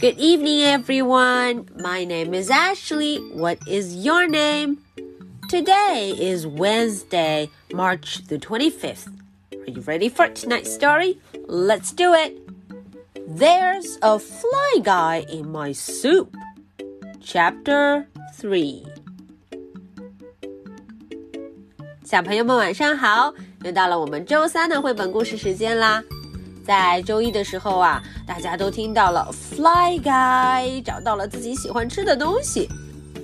Good evening, everyone. My name is Ashley. What is your name? Today is Wednesday, March the 25th. Are you ready for tonight's story? Let's do it. There's a fly guy in my soup. Chapter 3. 小朋友们晚上好，又到了我们周三的绘本故事时间啦。 在周一的时候啊，大家都听到了 Fly Guy 找到了自己喜欢吃的东西。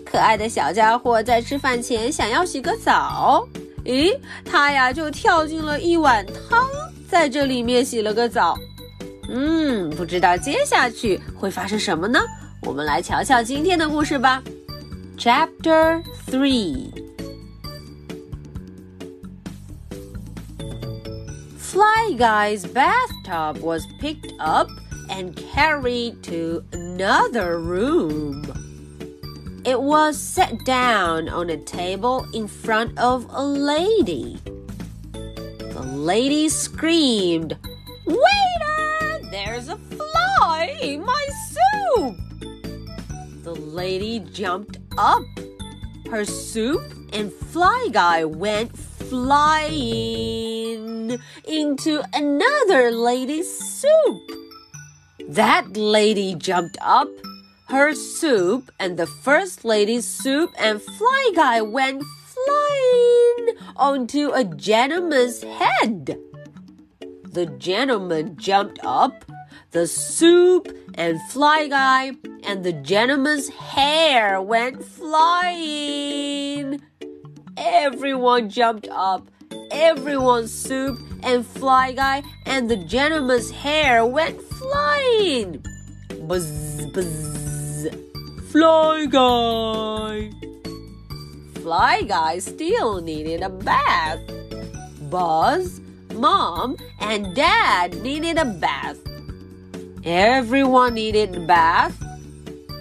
可爱的小家伙在吃饭前想要洗个澡，咦，他呀就跳进了一碗汤，在这里面洗了个澡。嗯，不知道接下去会发生什么呢？我们来瞧瞧今天的故事吧。Chapter Three。Fly Guy's bathtub was picked up and carried to another room. It was set down on a table in front of a lady. The lady screamed, Waiter, there's a fly in my soup! The lady jumped up. Her soup and Fly Guy went flying into another lady's soup. That lady jumped up. Her soup and the first lady's soup and Fly Guy went flying onto a gentleman's head. The gentleman jumped up. The soup and Fly Guy and the gentleman's hair went flying. Everyone jumped up. Everyone's soup and Fly Guy and the gentleman's hair went flying. Buzz, buzz. Fly Guy. Fly Guy still needed a bath. Buzz, Mom, and Dad needed a bath. Everyone needed a bath.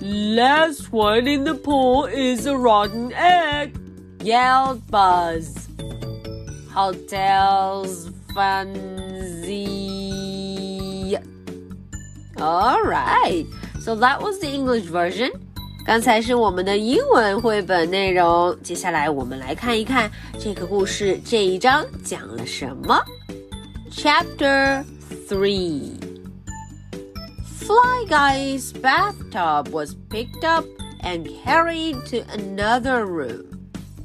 Last one in the pool is a rotten egg yelled Buzz Hotels Fancy. Alright, so that was the English version. 刚才是我们的英文绘本内容，接下来我们来看一看这个故事这一章讲了什么。Chapter Three. Fly Guy's bathtub was picked up and carried to another room.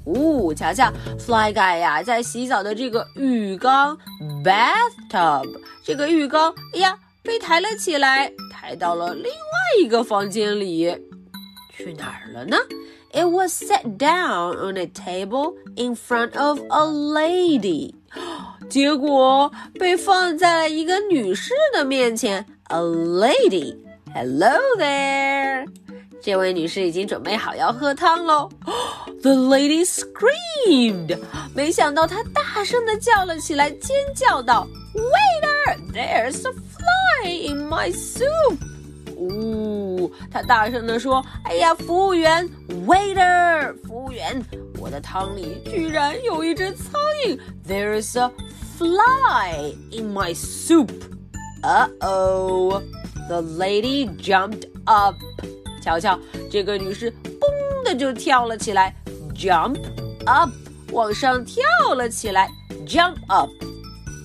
呜，瞧瞧，Fly Guy 呀，在洗澡的这个浴缸 bathtub 这个浴缸，哎呀，被抬了起来，抬到了另外一个房间里。去哪儿了呢？It was set down on a table in front of a lady。结果被放在了一个女士的面前。A lady。Hello there。这位女士已经准备好要喝汤喽。The lady screamed，没想到她大声的叫了起来，尖叫道：“Waiter, there's a fly in my soup！” 呜，她大声的说：“哎呀，服务员，Waiter，服务员，我的汤里居然有一只苍蝇！There's a fly in my soup！” Uh oh! The lady jumped up. 瞧瞧，这个女士嘣的就跳了起来，jump up，往上跳了起来，jump up。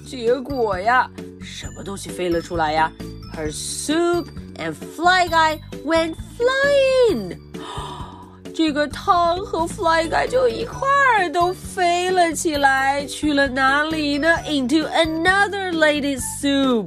结果呀，什么东西飞了出来呀？Her soup and Fly Guy went flying。这个汤和 Fly Guy 就一块儿都飞了起来，去了哪里呢？Into another lady's soup。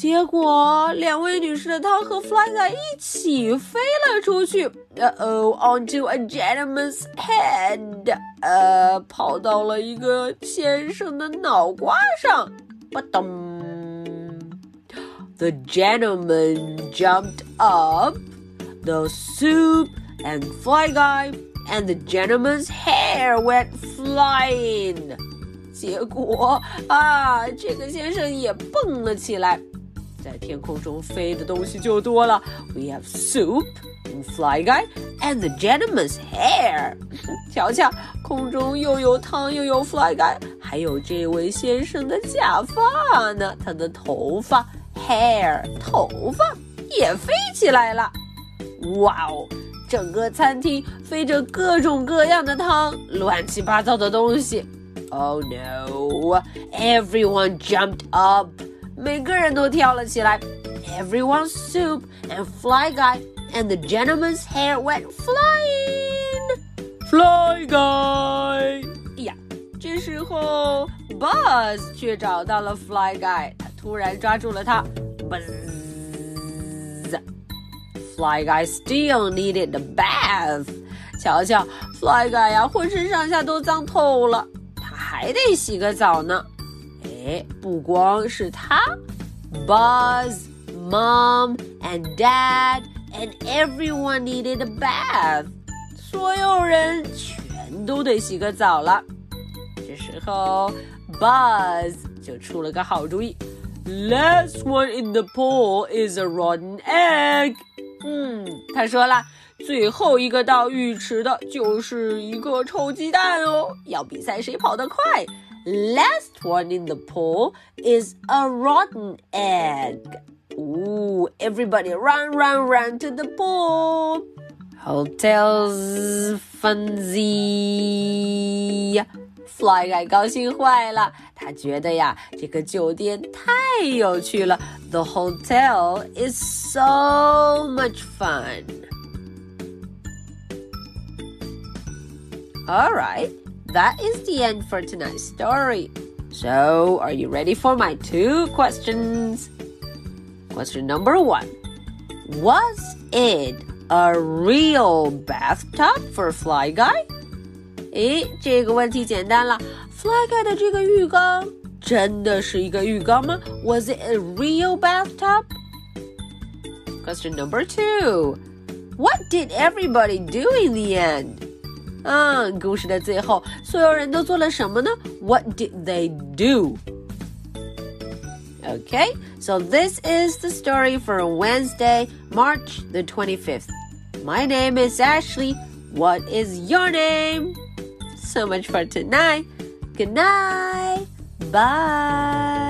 结果，两位女士的汤和 Fly Guy 一起飞了出去。Uh oh, onto a gentleman's head. 呃，跑到了一个先生的脑瓜上。吧咚！The gentleman jumped up. The soup and Fly Guy and the gentleman's hair went flying. 结果啊，这个先生也蹦了起来。在天空中飞的东西就多了。We have soup, fly guy, and the gentleman's hair。瞧瞧，空中又有汤又有 fly guy，还有这位先生的假发呢，他的头发 hair 头发也飞起来了。哇哦！整个餐厅飞着各种各样的汤，乱七八糟的东西。Oh no! Everyone jumped up. 每个人都跳了起来。Everyone's soup and Fly Guy and the gentleman's hair went flying. Fly Guy！哎呀，这时候 Buzz 却找到了 Fly Guy，他突然抓住了他。Buzz。Fly Guy still needed a bath。瞧瞧，Fly Guy 呀，浑身上下都脏透了，他还得洗个澡呢。 不光是他，Buzz, Mom and Dad and everyone needed a bath。所有人全都得洗个澡了。这时候，Buzz 就出了个好主意。Last one in the pool is a rotten egg。嗯，他说了，最后一个到浴池的就是一个臭鸡蛋哦。要比赛谁跑得快。Last one in the pool is a rotten egg. Ooh, everybody run, run, run to the pool. Hotels fancy. Fly Guy 高兴坏了，他觉得呀，这个酒店太有趣了。The hotel is so much fun. All right. That is the end for tonight's story. So, are you ready for my two questions? Question number one Was it a real bathtub for Fly Guy? 诶，这个问题简单了。Fly Guy 的这个浴缸真的是一个浴缸吗？Was it a real bathtub? Question number two What did everybody do in the end? 嗯，故事的最后，所有人都做了什么呢？What did they do? Okay, so this is the story for Wednesday, March the 25th. My name is Ashley. What is your name? So much for tonight. Good night. Bye.